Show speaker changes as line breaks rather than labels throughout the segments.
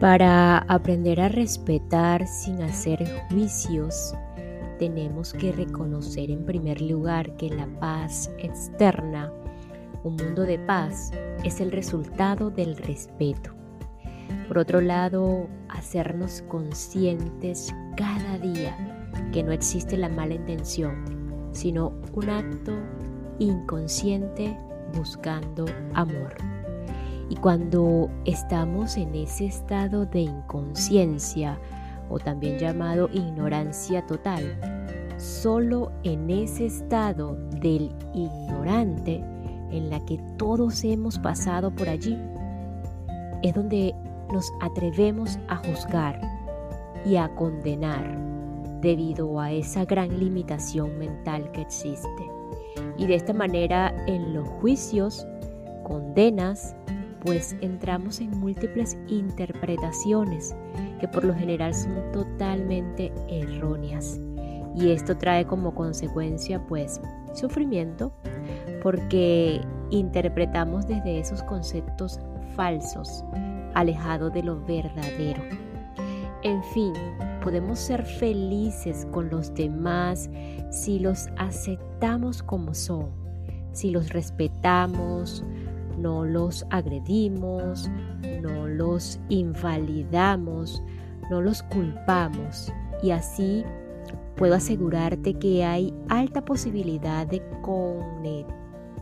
Para aprender a respetar sin hacer juicios, tenemos que reconocer en primer lugar que la paz externa, un mundo de paz, es el resultado del respeto. Por otro lado, hacernos conscientes cada día que no existe la mala intención, sino un acto inconsciente buscando amor. Y cuando estamos en ese estado de inconsciencia, o también llamado ignorancia total, solo en ese estado del ignorante en la que todos hemos pasado por allí, es donde nos atrevemos a juzgar y a condenar debido a esa gran limitación mental que existe. Y de esta manera en los juicios, condenas, pues entramos en múltiples interpretaciones que por lo general son totalmente erróneas. Y esto trae como consecuencia pues sufrimiento porque interpretamos desde esos conceptos falsos, alejados de lo verdadero. En fin, podemos ser felices con los demás si los aceptamos como son, si los respetamos, no los agredimos, no los invalidamos, no los culpamos y así puedo asegurarte que hay alta posibilidad de,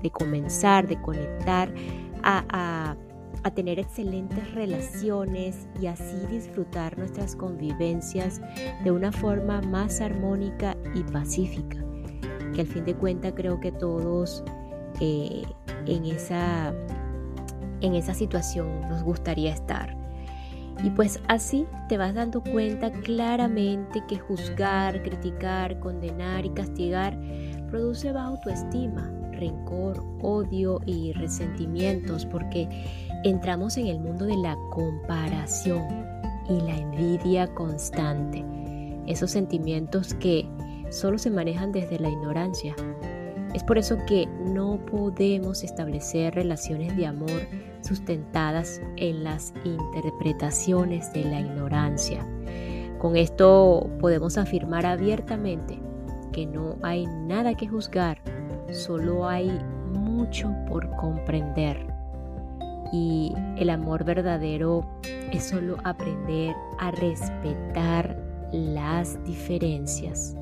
de comenzar, de conectar a, a tener excelentes relaciones y así disfrutar nuestras convivencias de una forma más armónica y pacífica. Que al fin de cuentas creo que todos eh, en, esa, en esa situación nos gustaría estar. Y pues así te vas dando cuenta claramente que juzgar, criticar, condenar y castigar produce baja autoestima, rencor, odio y resentimientos porque entramos en el mundo de la comparación y la envidia constante. Esos sentimientos que solo se manejan desde la ignorancia es por eso que no podemos establecer relaciones de amor sustentadas en las interpretaciones de la ignorancia. Con esto podemos afirmar abiertamente que no hay nada que juzgar, solo hay mucho por comprender. Y el amor verdadero es solo aprender a respetar las diferencias.